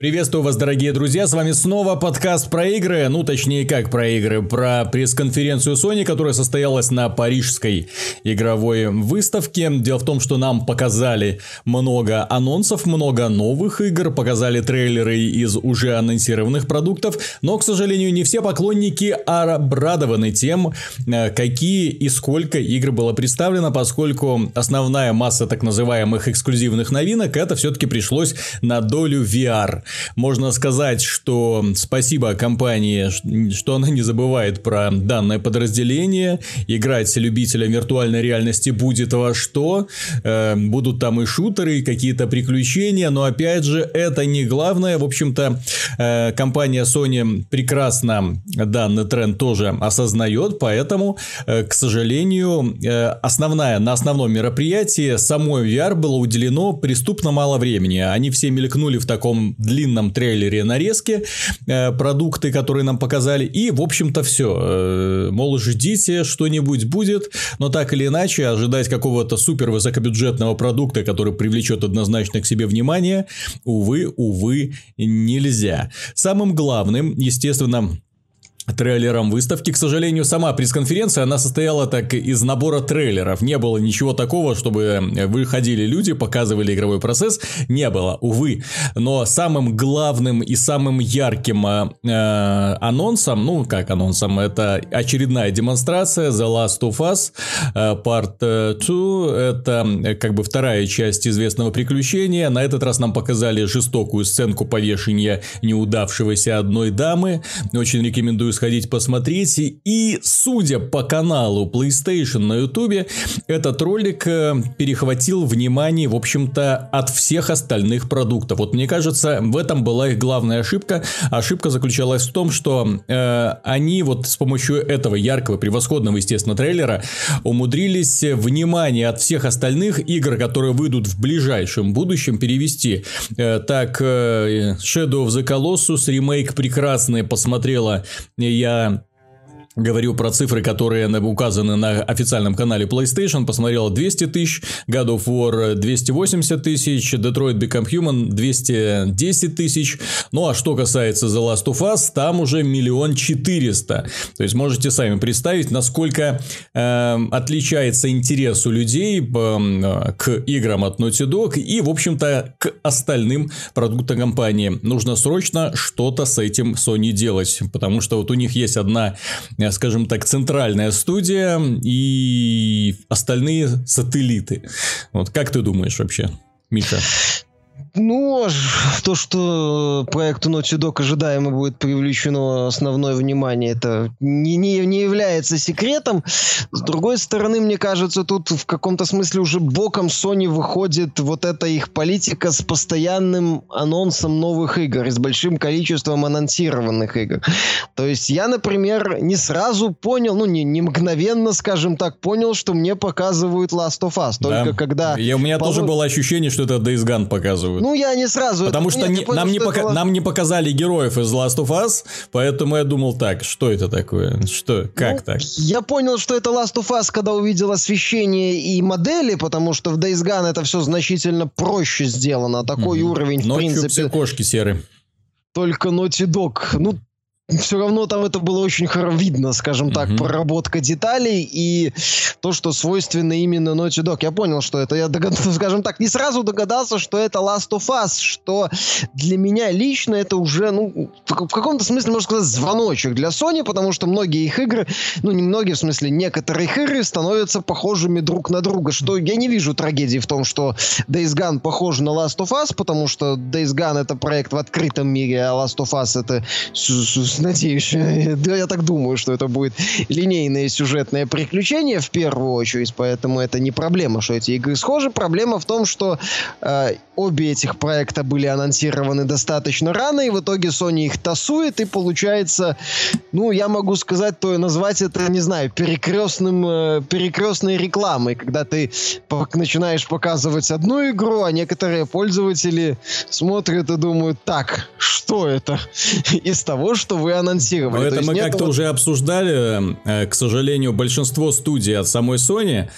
Приветствую вас, дорогие друзья, с вами снова подкаст про игры, ну точнее как про игры, про пресс-конференцию Sony, которая состоялась на парижской игровой выставке. Дело в том, что нам показали много анонсов, много новых игр, показали трейлеры из уже анонсированных продуктов, но, к сожалению, не все поклонники обрадованы тем, э, какие и сколько игр было представлено, поскольку основная масса так называемых эксклюзивных новинок это все-таки пришлось на долю VR. Можно сказать, что спасибо компании, что она не забывает про данное подразделение. Играть любителям виртуальной реальности будет во что. Э, будут там и шутеры, и какие-то приключения, но опять же, это не главное. В общем-то, э, компания Sony прекрасно данный тренд тоже осознает, поэтому, э, к сожалению, основная, на основном мероприятии самой VR было уделено преступно мало времени. Они все мелькнули в таком длинном длинном трейлере нарезки, э, продукты, которые нам показали, и, в общем-то, все. Э, мол, ждите, что-нибудь будет, но так или иначе, ожидать какого-то супер высокобюджетного продукта, который привлечет однозначно к себе внимание, увы, увы, нельзя. Самым главным, естественно, трейлером выставки. К сожалению, сама пресс-конференция, она состояла так из набора трейлеров. Не было ничего такого, чтобы выходили люди, показывали игровой процесс. Не было, увы. Но самым главным и самым ярким э, анонсом, ну как анонсом, это очередная демонстрация The Last of Us э, Part 2. Это э, как бы вторая часть известного приключения. На этот раз нам показали жестокую сценку повешения неудавшегося одной дамы. Очень рекомендую сходить посмотреть. И судя по каналу PlayStation на YouTube, этот ролик э, перехватил внимание, в общем-то, от всех остальных продуктов. Вот мне кажется, в этом была их главная ошибка. Ошибка заключалась в том, что э, они вот с помощью этого яркого, превосходного, естественно, трейлера умудрились внимание от всех остальных игр, которые выйдут в ближайшем будущем, перевести. Э, так, э, Shadow of the Colossus ремейк прекрасный посмотрела я говорю про цифры, которые указаны на официальном канале PlayStation, посмотрел 200 тысяч, God of War 280 тысяч, Detroit Become Human 210 тысяч, ну а что касается The Last of Us, там уже миллион четыреста, то есть можете сами представить, насколько э, отличается интерес у людей э, к играм от Naughty Dog и, в общем-то, к остальным продуктам компании. Нужно срочно что-то с этим Sony делать, потому что вот у них есть одна э, скажем так, центральная студия и остальные сателлиты. Вот как ты думаешь вообще, Миша? Ну, то, что проекту Naughty Dog ожидаемо будет привлечено основное внимание, это не, не, не является секретом. С другой стороны, мне кажется, тут в каком-то смысле уже боком Sony выходит вот эта их политика с постоянным анонсом новых игр и с большим количеством анонсированных игр. То есть я, например, не сразу понял, ну, не, не мгновенно, скажем так, понял, что мне показывают Last of Us. Только да. когда... И у меня тоже было ощущение, что это Days Gone показывают. Ну, я не сразу. Потому что не, понял, нам, не пока, нам не показали героев из Last of Us, поэтому я думал так, что это такое? Что? Как ну, так? Я понял, что это Last of Us, когда увидел освещение и модели, потому что в Days Gone это все значительно проще сделано. Такой угу. уровень, в Ночью принципе... все кошки серые. Только Naughty Dog. Ну, все равно там это было очень хорошо видно, скажем так, mm-hmm. проработка деталей и то, что свойственно именно Naughty Dog. Я понял, что это, я догадался, скажем так, не сразу догадался, что это Last of Us, что для меня лично это уже, ну, в каком-то смысле, можно сказать, звоночек для Sony, потому что многие их игры, ну, не многие, в смысле, некоторые их игры становятся похожими друг на друга, что я не вижу трагедии в том, что Days Gone похож на Last of Us, потому что Days Gone это проект в открытом мире, а Last of Us это надеюсь. Да, я так думаю, что это будет линейное сюжетное приключение в первую очередь, поэтому это не проблема, что эти игры схожи. Проблема в том, что э, обе этих проекта были анонсированы достаточно рано, и в итоге Sony их тасует, и получается, ну, я могу сказать, то назвать это, не знаю, перекрестным, э, перекрестной рекламой, когда ты начинаешь показывать одну игру, а некоторые пользователи смотрят и думают, так, что это из того, что вы анонсировали. Но это мы как-то вот... уже обсуждали. Э, к сожалению, большинство студий от самой Sony,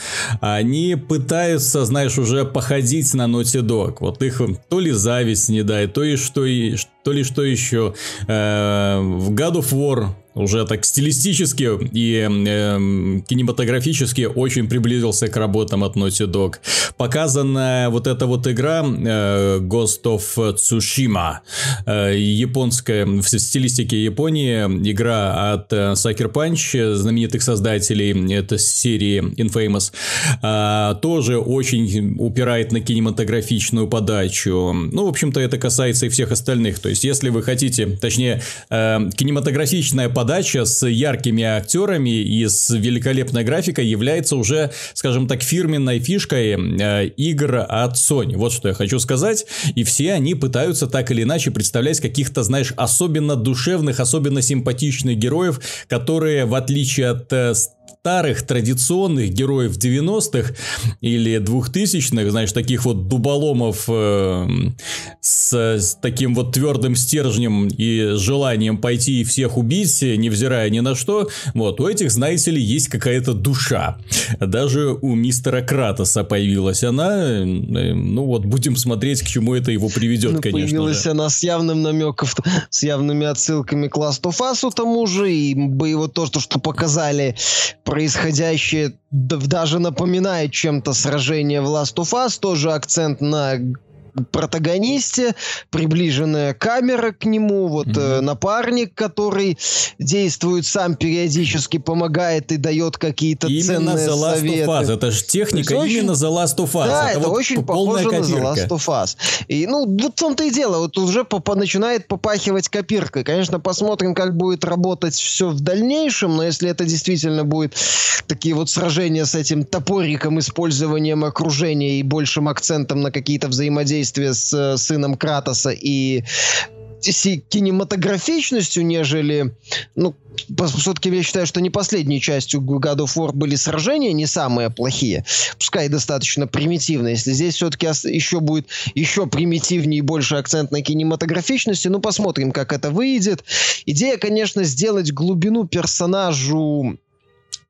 они пытаются, знаешь, уже походить на Naughty Dog. Вот их то ли зависть не дает, то и что, и, то ли что еще. Э, в God of War уже так стилистически и э, кинематографически очень приблизился к работам от Naughty Dog. Показанная вот эта вот игра э, Ghost of Tsushima, э, японская, в стилистике Японии, игра от э, Sucker Punch, знаменитых создателей этой серии Infamous, э, тоже очень упирает на кинематографичную подачу. Ну, в общем-то, это касается и всех остальных. То есть, если вы хотите, точнее, э, кинематографичная подача с яркими актерами и с великолепной графикой является уже, скажем так, фирменной фишкой э, игр от Sony. Вот что я хочу сказать. И все они пытаются так или иначе представлять каких-то, знаешь, особенно душевных, особенно симпатичных героев, которые, в отличие от э, старых традиционных героев 90-х или 2000-х, знаешь, таких вот дуболомов э, с, с таким вот твердым стержнем и желанием пойти и всех убить, невзирая ни на что, вот, у этих, знаете ли, есть какая-то душа. Даже у мистера Кратоса появилась она, э, ну вот, будем смотреть, к чему это его приведет, ну, конечно Появилась же. она с явным намеком, с явными отсылками к Last of Us тому же, и вот то, что, что показали происходящее даже напоминает чем-то сражение в Last of Us, тоже акцент на протагонисте, приближенная камера к нему, вот mm-hmm. э, напарник, который действует сам периодически, помогает и дает какие-то именно ценные Last советы. Of Us. Это же техника есть именно. The Last of Us. Да, это, это вот очень похоже копирка. на The Last of Us. И, ну, вот в том-то и дело. Вот уже по начинает попахивать копиркой. Конечно, посмотрим, как будет работать все в дальнейшем, но если это действительно будет такие вот сражения с этим топориком, использованием окружения и большим акцентом на какие-то взаимодействия с э, сыном Кратоса и кинематографичностью, нежели, ну, все-таки я считаю, что не последней частью God of War были сражения, не самые плохие, пускай достаточно примитивные. Если здесь все-таки еще будет еще примитивнее и больше акцент на кинематографичности, ну, посмотрим, как это выйдет. Идея, конечно, сделать глубину персонажу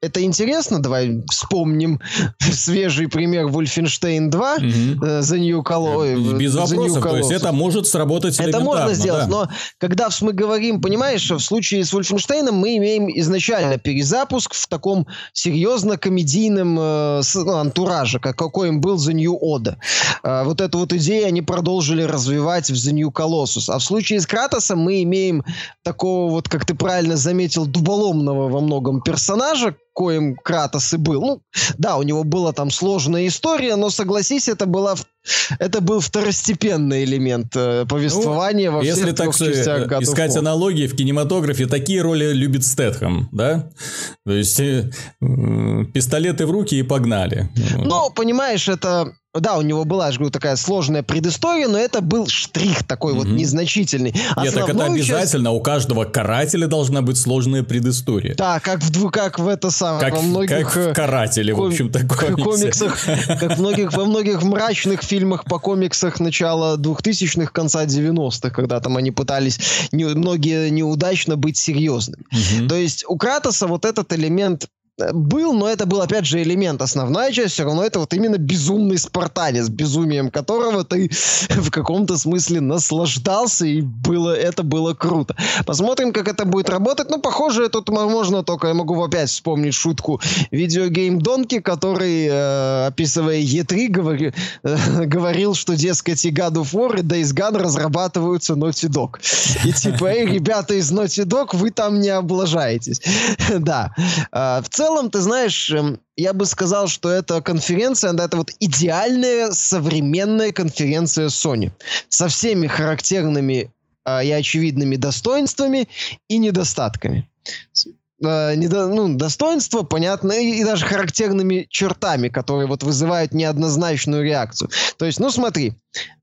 это интересно, давай вспомним свежий пример Wolfenstein 2 угу. uh The New Colossus. Без вопросов, то есть это может сработать Это можно сделать, да. но когда мы говорим, понимаешь, в случае с Wolfenstein мы имеем изначально перезапуск в таком серьезно комедийном э, ну, антураже, как какой им был The New Order. Э, вот эту вот идею они продолжили развивать в The New Colossus. А в случае с Кратосом мы имеем такого вот, как ты правильно заметил, дуболомного во многом персонажа, коим Кратос и был. Ну, да, у него была там сложная история, но согласись, это была это был второстепенный элемент э, повествования ну, во всех Если так частях God искать аналогии в кинематографе, такие роли любит Стэтхэм, да? То есть э, пистолеты в руки и погнали. Ну, понимаешь, это да, у него была, я же говорю, такая сложная предыстория, но это был штрих такой mm-hmm. вот незначительный. Нет, так это обязательно. Часть... У каждого карателя должна быть сложная предыстория. Да, как в, как в это самое, как, во многих... Как в э, карателе, ком... в общем-то, комиксах. Как многих, во многих мрачных фильмах по комиксах начала 2000-х, конца 90-х, когда там они пытались не, многие неудачно быть серьезными. Угу. То есть у Кратоса вот этот элемент был, но это был, опять же, элемент. Основная часть все равно это вот именно безумный спартанец, безумием которого ты в каком-то смысле наслаждался, и было, это было круто. Посмотрим, как это будет работать. Ну, похоже, тут можно только, я могу опять вспомнить шутку видеогейм Донки, который, э, описывая E3, говори, э, говорил, что, дескать, и God of War, и Days Gone разрабатываются Naughty Dog. И типа, эй, ребята из Naughty Dog, вы там не облажаетесь. да. Э, в целом, целом, ты знаешь, эм, я бы сказал, что эта конференция, да, это вот идеальная современная конференция Sony. Со всеми характерными э, и очевидными достоинствами и недостатками. Э, недо, ну, достоинства, понятно, и, и даже характерными чертами, которые вот вызывают неоднозначную реакцию. То есть, ну смотри,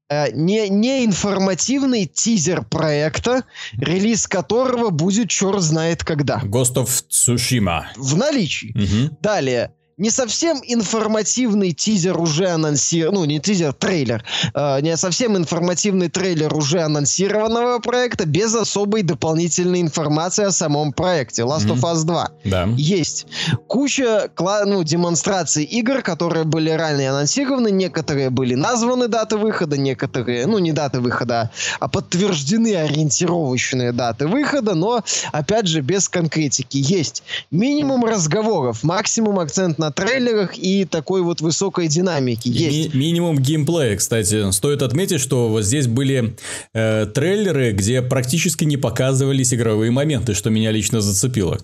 не, не информативный тизер проекта, релиз которого будет черт знает когда. Ghost of Tsushima. В наличии. Угу. Далее. Не совсем информативный тизер уже анонсирован, ну не тизер, трейлер, э, не совсем информативный трейлер уже анонсированного проекта без особой дополнительной информации о самом проекте Last mm-hmm. of Us 2. Да. Есть куча ну, демонстраций игр, которые были ранее анонсированы, некоторые были названы даты выхода, некоторые, ну не даты выхода, а подтверждены ориентировочные даты выхода, но опять же без конкретики. Есть минимум разговоров, максимум акцент на на трейлерах и такой вот высокой динамики есть. Ми- минимум геймплея, кстати. Стоит отметить, что вот здесь были э, трейлеры, где практически не показывались игровые моменты, что меня лично зацепило.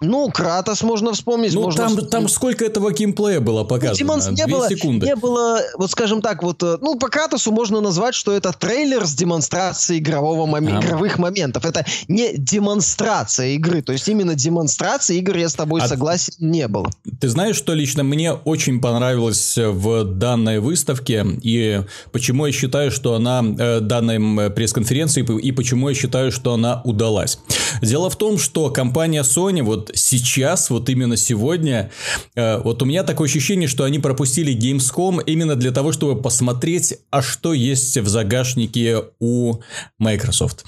Ну, Кратос можно вспомнить. Ну, можно там, вспомнить. там сколько этого геймплея было показано? Демонс... Не, было, секунды. не было, вот скажем так, вот, э, ну, по Кратосу можно назвать, что это трейлер с демонстрацией игрового мом... а. игровых моментов. Это не демонстрация игры. То есть, именно демонстрация игр, я с тобой а... согласен, не было. Ты знаешь, что лично мне очень понравилось в данной выставке, и почему я считаю, что она, э, данной пресс-конференции, и почему я считаю, что она удалась. Дело в том, что компания Sony вот сейчас, вот именно сегодня, э, вот у меня такое ощущение, что они пропустили Gamescom именно для того, чтобы посмотреть, а что есть в загашнике у Microsoft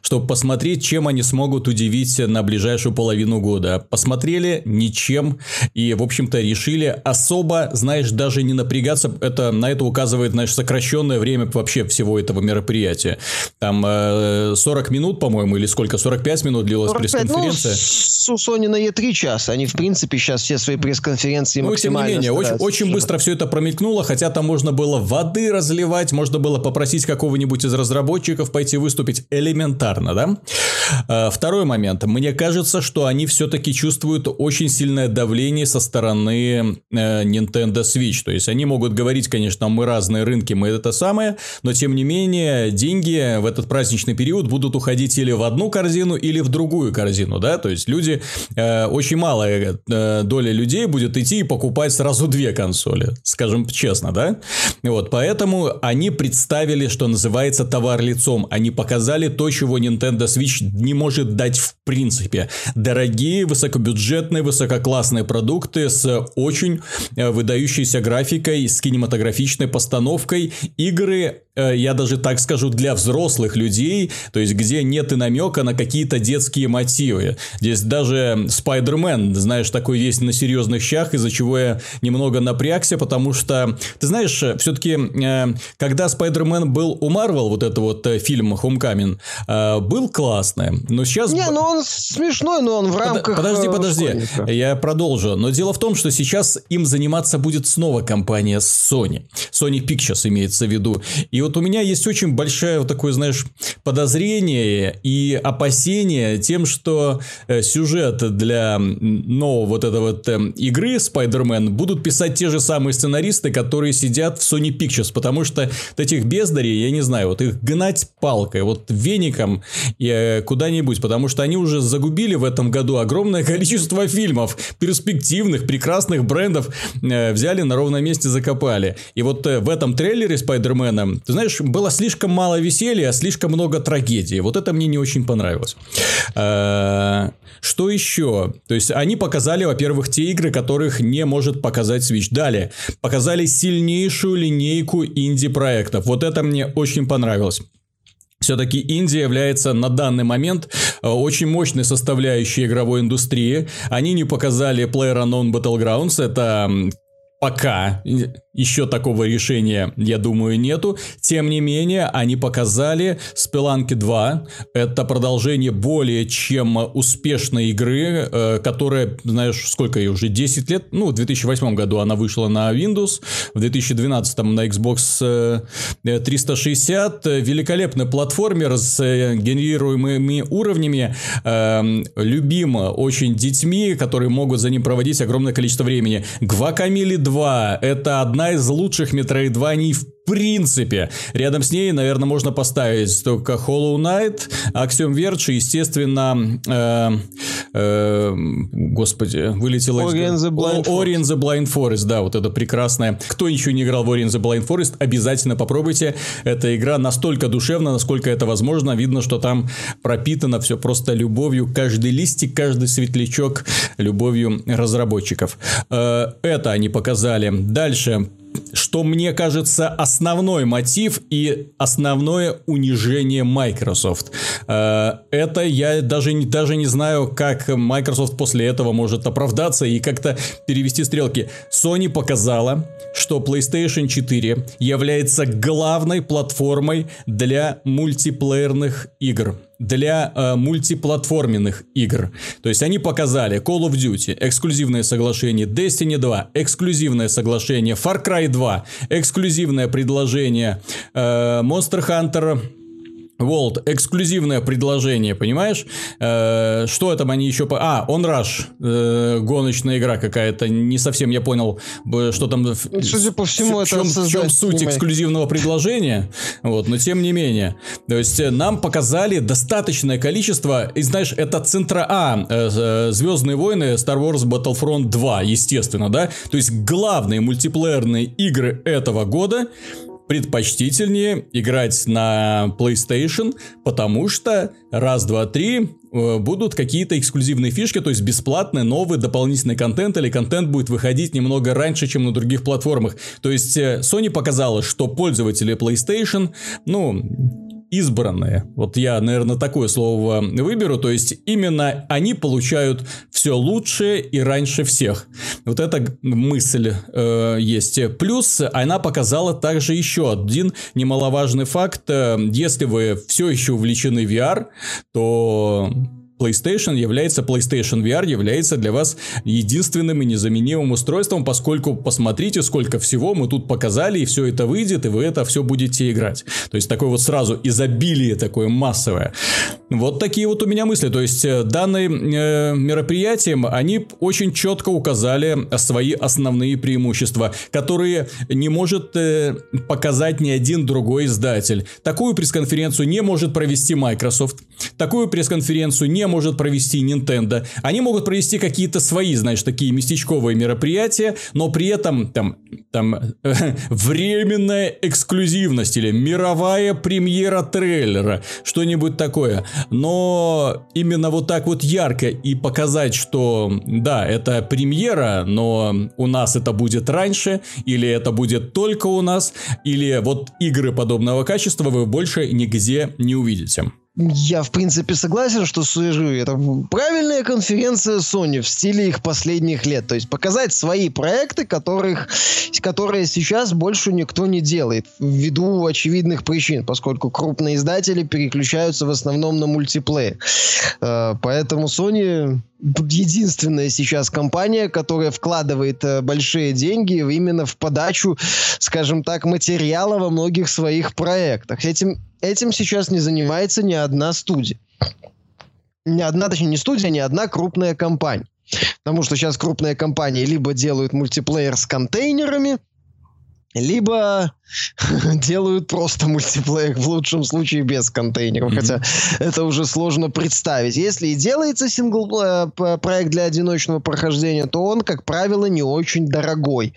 чтобы посмотреть, чем они смогут удивить на ближайшую половину года. Посмотрели ничем и, в общем-то, решили особо, знаешь, даже не напрягаться. Это, на это указывает, знаешь, сокращенное время вообще всего этого мероприятия. Там э, 40 минут, по-моему, или сколько? 45 минут длилась пресс-конференция. Ну, у Sony на E3 час. Они, в принципе, сейчас все свои пресс-конференции ну, максимально тем не менее, очень, очень быстро все это промелькнуло, хотя там можно было воды разливать, можно было попросить какого-нибудь из разработчиков пойти выступить элементарно, да? А, второй момент. Мне кажется, что они все-таки чувствуют очень сильное давление со стороны э, Nintendo Switch. То есть, они могут говорить, конечно, мы разные рынки, мы это самое, но тем не менее, деньги в этот праздничный период будут уходить или в одну корзину, или в другую корзину, да? То есть, люди, э, очень малая э, доля людей будет идти и покупать сразу две консоли, скажем честно, да? Вот, поэтому они представили, что называется, товар лицом. Они показали то, чего Nintendo Switch не может дать в принципе. Дорогие, высокобюджетные, высококлассные продукты с очень э, выдающейся графикой, с кинематографичной постановкой, игры я даже так скажу, для взрослых людей, то есть где нет и намека на какие-то детские мотивы. Здесь даже Спайдермен, знаешь, такой есть на серьезных щах, из-за чего я немного напрягся, потому что, ты знаешь, все-таки, э, когда Спайдермен был у Марвел, вот это вот э, фильм Homecoming, был классный, но сейчас... Не, ну он смешной, но он в рамках... Подожди, подожди, школьника. я продолжу. Но дело в том, что сейчас им заниматься будет снова компания Sony. Sony Pictures имеется в виду. И вот у меня есть очень большое вот такое, знаешь, подозрение и опасение тем, что э, сюжет для нового вот этой вот э, игры Spider-Man будут писать те же самые сценаристы, которые сидят в Sony Pictures, потому что вот этих бездарей, я не знаю, вот их гнать палкой, вот веником э, куда-нибудь, потому что они уже загубили в этом году огромное количество фильмов, перспективных, прекрасных брендов, взяли на ровном месте, закопали. И вот в этом трейлере Спайдермена, ты знаешь, было слишком мало веселья, слишком много трагедии. Вот это мне не очень понравилось. А, что еще? То есть, они показали, во-первых, те игры, которых не может показать Switch. Далее, показали сильнейшую линейку инди-проектов. Вот это мне очень понравилось. Все-таки Индия является на данный момент э, очень мощной составляющей игровой индустрии. Они не показали PlayerUnknown Battlegrounds. Это пока еще такого решения, я думаю, нету. Тем не менее, они показали Spelunky 2. Это продолжение более чем успешной игры, э, которая, знаешь, сколько ей уже, 10 лет? Ну, в 2008 году она вышла на Windows, в 2012 на Xbox 360. Э, Великолепный платформер с э, генерируемыми уровнями, любима очень детьми, которые могут за ним проводить огромное количество времени. Гвакамили 2 это одна из лучших метроидваний в принципе. Рядом с ней, наверное, можно поставить только Hollow Knight, Axiom Verge естественно, э, э, господи, вылетело Ori из... the Blind Ori and the Blind Forest, да, вот это прекрасное. Кто еще не играл в Ori and the Blind Forest, обязательно попробуйте. Эта игра настолько душевна, насколько это возможно. Видно, что там пропитано все просто любовью. Каждый листик, каждый светлячок любовью разработчиков. Э, это они показали. Дальше что мне кажется основной мотив и основное унижение Microsoft. Э, это я даже, даже не знаю, как Microsoft после этого может оправдаться и как-то перевести стрелки. Sony показала, что PlayStation 4 является главной платформой для мультиплеерных игр для э, мультиплатформенных игр. То есть они показали Call of Duty, эксклюзивное соглашение Destiny 2, эксклюзивное соглашение Far Cry 2, эксклюзивное предложение. Э, Monster Hunter Волт, эксклюзивное предложение, понимаешь? Э, что там они еще... По... А, Он Rush, э, гоночная игра какая-то, не совсем я понял, что там... Судя по всему, в, это чем, в чем суть снимай. эксклюзивного предложения, вот, но тем не менее. То есть э, нам показали достаточное количество, и знаешь, это центра А, э, э, Звездные войны, Star Wars Battlefront 2, естественно, да? То есть главные мультиплеерные игры этого года предпочтительнее играть на PlayStation, потому что раз, два, три э, будут какие-то эксклюзивные фишки, то есть бесплатный новый дополнительный контент или контент будет выходить немного раньше, чем на других платформах. То есть э, Sony показала, что пользователи PlayStation, ну, избранные. Вот я, наверное, такое слово выберу. То есть именно они получают все лучшее и раньше всех. Вот эта мысль э, есть. Плюс она показала также еще один немаловажный факт. Э, Если вы все еще увлечены VR, то PlayStation является, PlayStation VR является для вас единственным и незаменимым устройством, поскольку посмотрите, сколько всего мы тут показали, и все это выйдет, и вы это все будете играть. То есть, такое вот сразу изобилие такое массовое. Вот такие вот у меня мысли. То есть, э, данные э, мероприятием, они очень четко указали свои основные преимущества, которые не может э, показать ни один другой издатель. Такую пресс-конференцию не может провести Microsoft. Такую пресс-конференцию не может провести Nintendo. Они могут провести какие-то свои, знаешь, такие местечковые мероприятия, но при этом там, там временная эксклюзивность или мировая премьера трейлера, что-нибудь такое. Но именно вот так вот ярко и показать, что да, это премьера, но у нас это будет раньше, или это будет только у нас, или вот игры подобного качества вы больше нигде не увидите. Я, в принципе, согласен, что скажу, это правильная конференция Sony в стиле их последних лет. То есть показать свои проекты, которых, которые сейчас больше никто не делает. Ввиду очевидных причин, поскольку крупные издатели переключаются в основном на мультиплеер. Э, Поэтому Sony единственная сейчас компания, которая вкладывает э, большие деньги именно в подачу, скажем так, материала во многих своих проектах. Этим, этим сейчас не занимается ни одна студия. Ни одна, точнее, не студия, ни одна крупная компания. Потому что сейчас крупные компании либо делают мультиплеер с контейнерами, либо делают просто мультиплеер, в лучшем случае без контейнеров, mm-hmm. хотя это уже сложно представить. Если и делается сингл э, проект для одиночного прохождения, то он, как правило, не очень дорогой.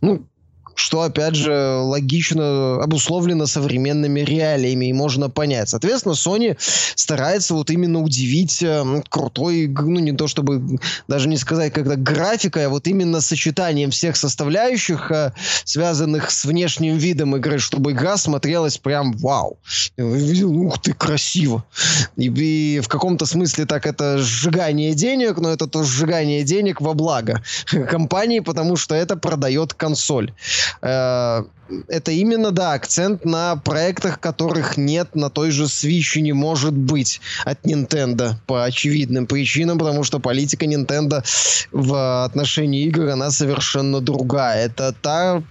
Ну, что, опять же, логично обусловлено современными реалиями, и можно понять. Соответственно, Sony старается вот именно удивить э, крутой, ну, не то чтобы, даже не сказать, когда графикой, а вот именно сочетанием всех составляющих, э, связанных с внешним видом игры, чтобы игра смотрелась прям вау. Ух ты, красиво. И, и в каком-то смысле так это сжигание денег, но это то сжигание денег во благо компании, потому что это продает консоль. Э, это именно, да, акцент на проектах, которых нет на той же Switch и не может быть от Nintendo по очевидным причинам, потому что политика Nintendo в отношении игр, она совершенно другая. Это та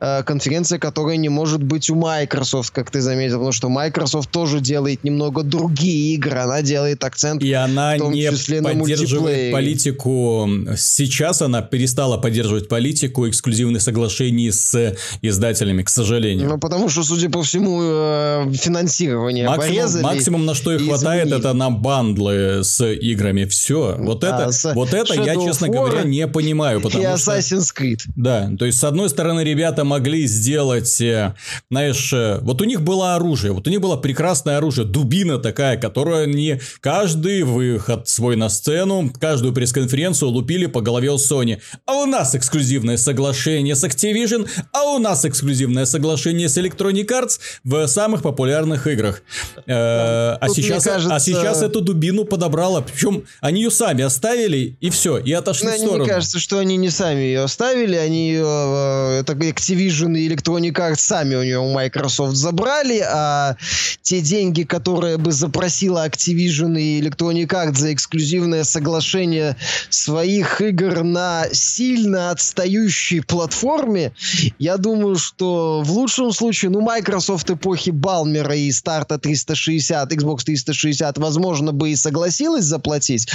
э, конференция, которая не может быть у Microsoft, как ты заметил, потому что Microsoft тоже делает немного другие игры, она делает акцент и она в том не числе поддерживает политику. Сейчас она перестала поддерживать политику эксклюзивных соглашений с издателями, к сожалению. Ну, потому что, судя по всему, э, финансирование максимум, порезали. Максимум, на что их хватает, это на бандлы с играми. Все. Вот это, а, вот это я, честно говоря, не понимаю. Потому и Assassin's Creed. Да, то есть, с одной стороны, ребята могли сделать, э, знаешь, э, вот у них было оружие, вот у них было прекрасное оружие, дубина такая, которая не каждый выход свой на сцену, каждую пресс-конференцию лупили по голове у Sony. А у нас эксклюзивное соглашение с Activision, а у нас эксклюзивное соглашение с Electronic Arts в самых популярных играх. Э, а, сейчас, а сейчас эту дубину подобрала, причем они ее сами оставили и все, и отошли в сторону. Мне кажется, что они не сами ее оставили, они ее, это Activision и Electronic Arts сами у нее у Microsoft забрали, а те деньги, которые бы запросила Activision и Electronic Arts за эксклюзивное соглашение своих игр на сильно отстающей платформе, я думаю, что в лучшем случае, ну, Microsoft эпохи Балмера и старта 360, Xbox 360, возможно, бы и согласилась заплатить,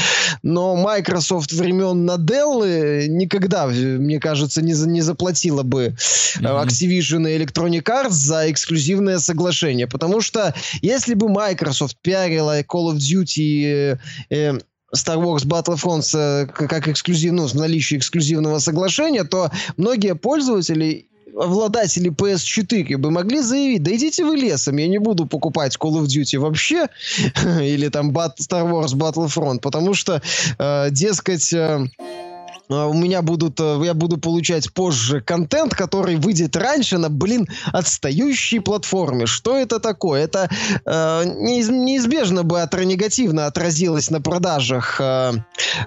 но Microsoft времен Наделлы никогда, мне кажется, не, за, не заплатила бы mm-hmm. Activision и Electronic Arts за эксклюзивное соглашение, потому что если бы Microsoft пиарила Call of Duty э, э, Star Wars Battlefront э, как эксклюзив, ну, с наличием эксклюзивного соглашения, то многие пользователи обладатели PS4 бы могли заявить, да идите вы лесом, я не буду покупать Call of Duty вообще, или там Star Wars Battlefront, потому что, э, дескать, э, у меня будут, э, я буду получать позже контент, который выйдет раньше на, блин, отстающей платформе. Что это такое? Это э, неизбежно бы отра негативно отразилось на продажах э,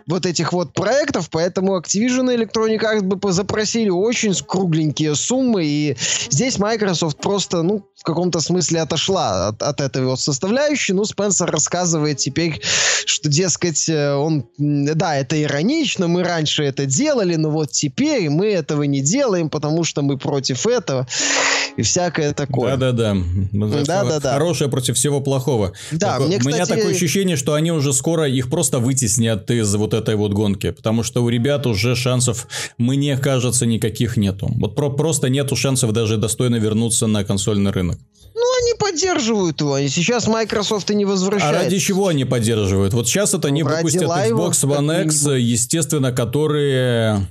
вот этих вот проектов, поэтому Activision и Electronic Arts бы запросили очень кругленькие суммы, и здесь Microsoft просто, ну, в каком-то смысле отошла от, от этой вот составляющей. Ну, Спенсер рассказывает теперь, что, дескать, э, он, да, это иронично, мы раньше это делали, но вот теперь мы этого не делаем, потому что мы против этого и всякое такое. Да-да-да. Да-да-да. Хорошее против всего плохого. Да, Только мне, кстати... У меня такое ощущение, что они уже скоро их просто вытеснят из вот этой вот гонки, потому что у ребят уже шансов, мне кажется, никаких нету. Вот про просто нету шансов даже достойно вернуться на консольный рынок. Ну, они поддерживают его. И сейчас Microsoft и не возвращается. А ради чего они поддерживают? Вот сейчас это не выпустят Xbox One X, естественно, которые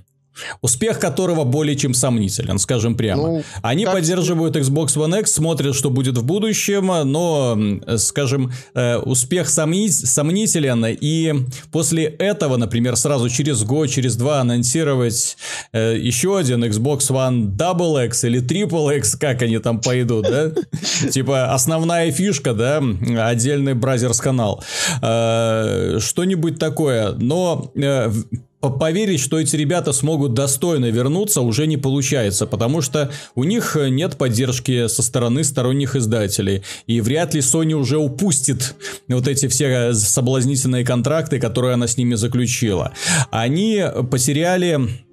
Успех которого более чем сомнителен, скажем прямо. Ну, Они поддерживают Xbox One X, смотрят, что будет в будущем, но, скажем, э, успех сомнителен, и после этого, например, сразу через год, через два анонсировать э, еще один Xbox One Double X или Triple X, как они там пойдут, да? Типа основная фишка, да, отдельный бразерс-канал. Э, что-нибудь такое, но поверить, что эти ребята смогут достойно вернуться, уже не получается, потому что у них нет поддержки со стороны сторонних издателей. И вряд ли Sony уже упустит вот эти все соблазнительные контракты, которые она с ними заключила. Они потеряли Э,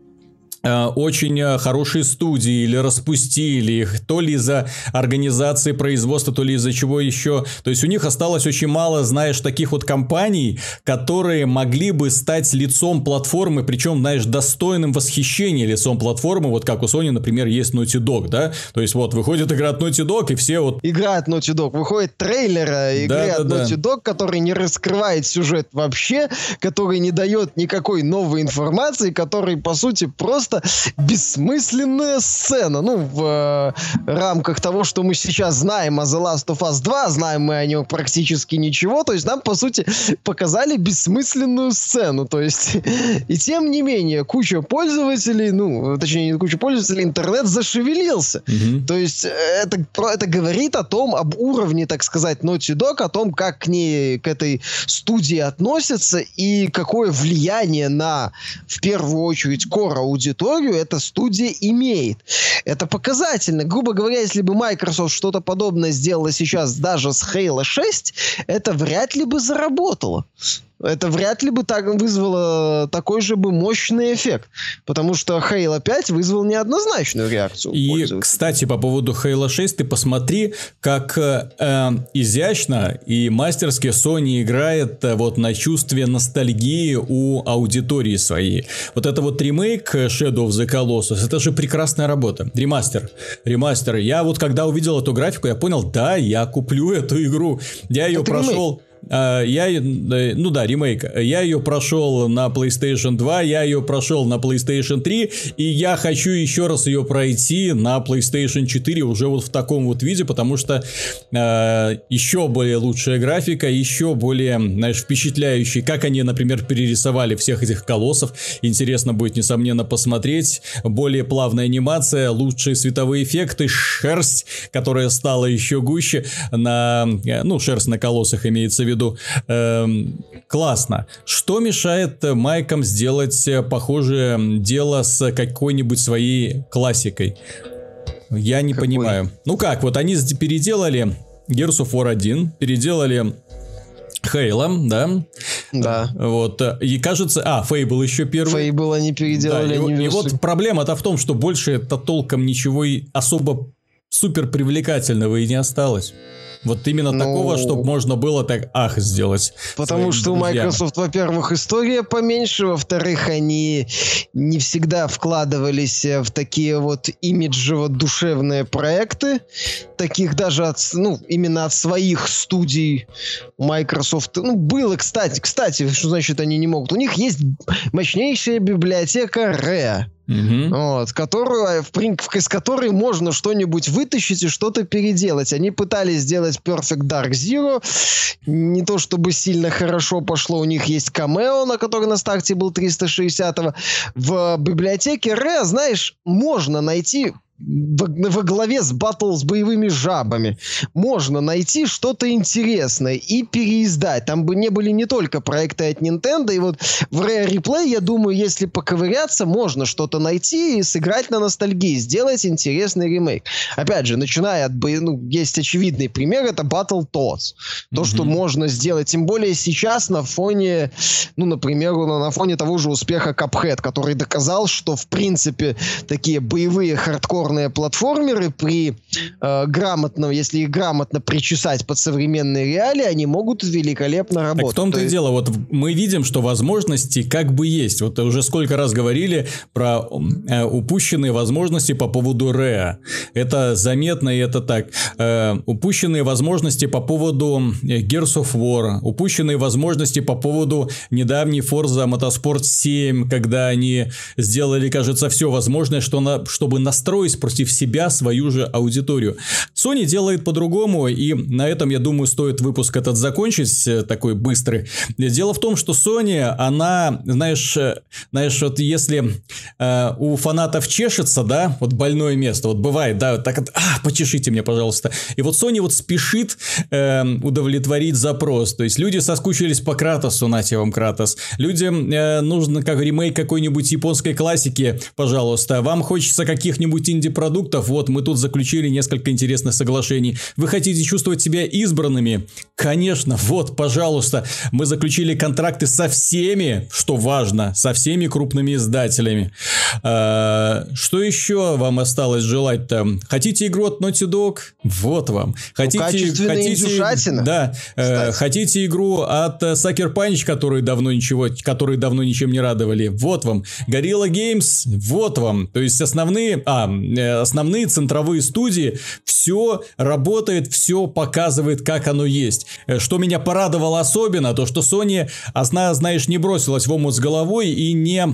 очень э, хорошие студии или распустили их, то ли из-за организации производства, то ли из-за чего еще. То есть у них осталось очень мало, знаешь, таких вот компаний, которые могли бы стать лицом платформы, причем, знаешь, достойным восхищения лицом платформы, вот как у Sony, например, есть Naughty Dog, да? То есть вот выходит игра от Naughty Dog, и все вот... Игра от Naughty Dog, выходит трейлер игры да, от да, Naughty да. Dog, который не раскрывает сюжет вообще, который не дает никакой новой информации, который, по сути, просто просто бессмысленная сцена. Ну, в э, рамках того, что мы сейчас знаем о The Last of Us 2, знаем мы о нем практически ничего. То есть нам, по сути, показали бессмысленную сцену. То есть, и тем не менее, куча пользователей, ну, точнее, не куча пользователей, интернет зашевелился. Mm-hmm. То есть, это, это говорит о том, об уровне, так сказать, Naughty Dog, о том, как к ней, к этой студии относятся и какое влияние на, в первую очередь, кор аудиторию эта студия имеет. Это показательно. Грубо говоря, если бы Microsoft что-то подобное сделала сейчас даже с Halo 6, это вряд ли бы заработало. Это вряд ли бы так вызвало такой же бы мощный эффект. Потому что Halo 5 вызвал неоднозначную реакцию. И, кстати, по поводу Halo 6, ты посмотри, как э, изящно и мастерски Sony играет э, вот на чувстве ностальгии у аудитории своей. Вот это вот ремейк Shadow of the Colossus, это же прекрасная работа. Ремастер. Ремастер. Я вот когда увидел эту графику, я понял, да, я куплю эту игру. Я ее это прошел... Ремейк. А, я, ну да, ремейк. Я ее прошел на PlayStation 2, я ее прошел на PlayStation 3, и я хочу еще раз ее пройти на PlayStation 4 уже вот в таком вот виде, потому что э, а, еще более лучшая графика, еще более, знаешь, впечатляющий, как они, например, перерисовали всех этих колоссов. Интересно будет, несомненно, посмотреть. Более плавная анимация, лучшие световые эффекты, шерсть, которая стала еще гуще на, ну, шерсть на колоссах имеется в виду. Эм, классно. Что мешает Майкам сделать похожее дело с какой-нибудь своей классикой? Я не Какой? понимаю. Ну как, вот они переделали Gears of War 1, переделали Хейла, да? Да. Вот. И кажется... А, Фейбл еще первый. Фейбл они переделали. Да, и, и вот проблема-то в том, что больше это толком ничего и особо супер привлекательного и не осталось. Вот именно ну, такого, чтобы можно было так ах сделать. Потому что у Microsoft, во-первых, история поменьше, во-вторых, они не всегда вкладывались в такие вот имиджево-душевные проекты, таких даже от, ну, именно от своих студий Microsoft. Ну, было, кстати, кстати, что значит они не могут? У них есть мощнейшая библиотека RE. Угу. Вот, которую, в, из которой можно что-нибудь вытащить и что-то переделать. Они пытались сделать Perfect Dark Zero. Не то чтобы сильно хорошо пошло. У них есть камео, на который на старте был 360 -го. В библиотеке Ре, знаешь, можно найти во, во главе с батл с боевыми жабами можно найти что-то интересное и переиздать. Там бы не были не только проекты от Nintendo, и вот в Rare Replay, я думаю, если поковыряться, можно что-то найти и сыграть на ностальгии, сделать интересный ремейк. Опять же, начиная от ну, есть очевидный пример, это Battle Tots. То, mm-hmm. что можно сделать, тем более сейчас на фоне, ну, например, на фоне того же успеха Cuphead, который доказал, что, в принципе, такие боевые хардкор хардкорные платформеры при э, грамотном, если их грамотно причесать под современные реалии, они могут великолепно работать. Так в том-то То и есть... дело, вот мы видим, что возможности как бы есть. Вот уже сколько раз говорили про э, упущенные возможности по поводу Рэа. Это заметно и это так. Э, упущенные возможности по поводу Gears of War, упущенные возможности по поводу недавней Forza Motorsport 7, когда они сделали, кажется, все возможное, что на, чтобы настроить против себя свою же аудиторию. Sony делает по-другому, и на этом, я думаю, стоит выпуск этот закончить, э, такой быстрый. Дело в том, что Sony, она, знаешь, э, знаешь, вот если э, у фанатов чешется, да, вот больное место, вот бывает, да, так, а, почешите мне, пожалуйста. И вот Sony вот спешит э, удовлетворить запрос, то есть люди соскучились по Кратосу, нате вам Кратос, людям э, нужно как ремейк какой-нибудь японской классики, пожалуйста, вам хочется каких-нибудь инди продуктов, вот мы тут заключили несколько интересных соглашений. Вы хотите чувствовать себя избранными? Конечно, вот, пожалуйста, мы заключили контракты со всеми, что важно, со всеми крупными издателями. А, что еще вам осталось желать-то? Хотите игру от Naughty Dog? Вот вам. Хотите, ну, хотите, да, э, хотите игру от Sucker Punch, которые давно ничего, которые давно ничем не радовали? Вот вам. Gorilla Games? Вот вам. То есть основные, а, Э, основные центровые студии, все работает, все показывает, как оно есть. Э, что меня порадовало особенно, то что Sony, она, знаешь, не бросилась в омут с головой и не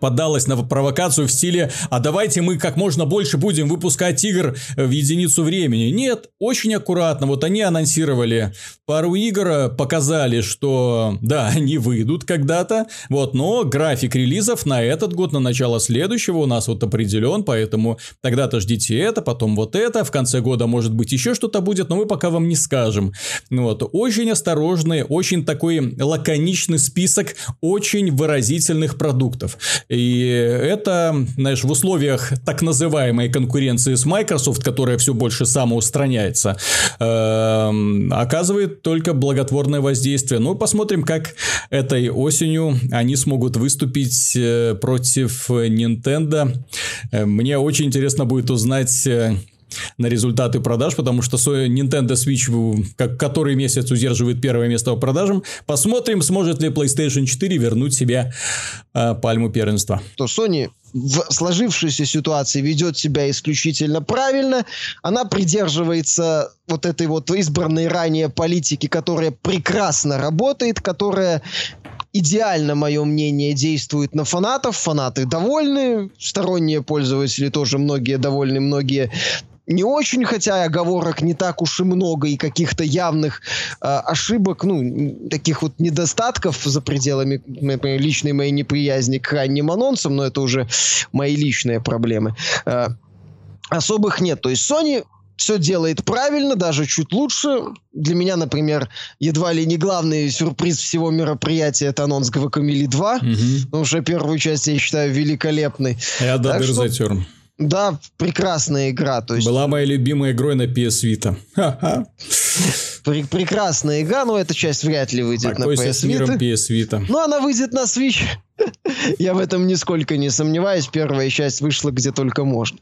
поддалась на провокацию в стиле «А давайте мы как можно больше будем выпускать игр в единицу времени». Нет, очень аккуратно. Вот они анонсировали пару игр, показали, что да, они выйдут когда-то, вот, но график релизов на этот год, на начало следующего у нас вот определен, поэтому тогда-то ждите это, потом вот это, в конце года может быть еще что-то будет, но мы пока вам не скажем. Вот, очень осторожный, очень такой лаконичный список очень выразительных продуктов. И это, знаешь, в условиях так называемой конкуренции с Microsoft, которая все больше самоустраняется, эм, оказывает только благотворное воздействие. Ну, посмотрим, как этой осенью они смогут выступить э, против Nintendo. Э, мне очень интересно будет узнать, э, на результаты продаж, потому что Nintendo Switch как который месяц удерживает первое место по продажам. Посмотрим, сможет ли PlayStation 4 вернуть себе э, пальму первенства. То Sony в сложившейся ситуации ведет себя исключительно правильно. Она придерживается вот этой вот избранной ранее политики, которая прекрасно работает, которая идеально, мое мнение, действует на фанатов. Фанаты довольны, сторонние пользователи тоже многие довольны, многие не очень, хотя оговорок не так уж и много и каких-то явных э, ошибок, ну, таких вот недостатков за пределами например, личной моей неприязни к ранним анонсам, но это уже мои личные проблемы. Э, особых нет. То есть Sony все делает правильно, даже чуть лучше. Для меня, например, едва ли не главный сюрприз всего мероприятия это анонс Гвакамили 2, угу. потому что первую часть я считаю великолепной. Я да, что... Да, прекрасная игра. То есть... Была моя любимая игрой на PS Vita. Пр- прекрасная игра, но эта часть вряд ли выйдет Такой на PS Vita. PS Vita. Но она выйдет на Switch. Я в этом нисколько не сомневаюсь. Первая часть вышла где только можно.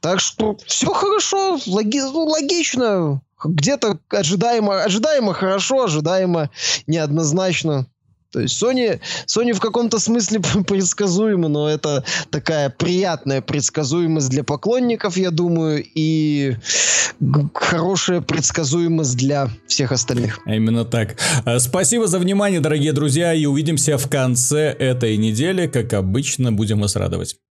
Так что все хорошо, логи- ну, логично. Где-то ожидаемо, ожидаемо хорошо, ожидаемо неоднозначно. То есть Sony, Sony в каком-то смысле предсказуема, но это такая приятная предсказуемость для поклонников, я думаю, и хорошая предсказуемость для всех остальных. Именно так. Э, спасибо за внимание, дорогие друзья, и увидимся в конце этой недели. Как обычно, будем вас радовать.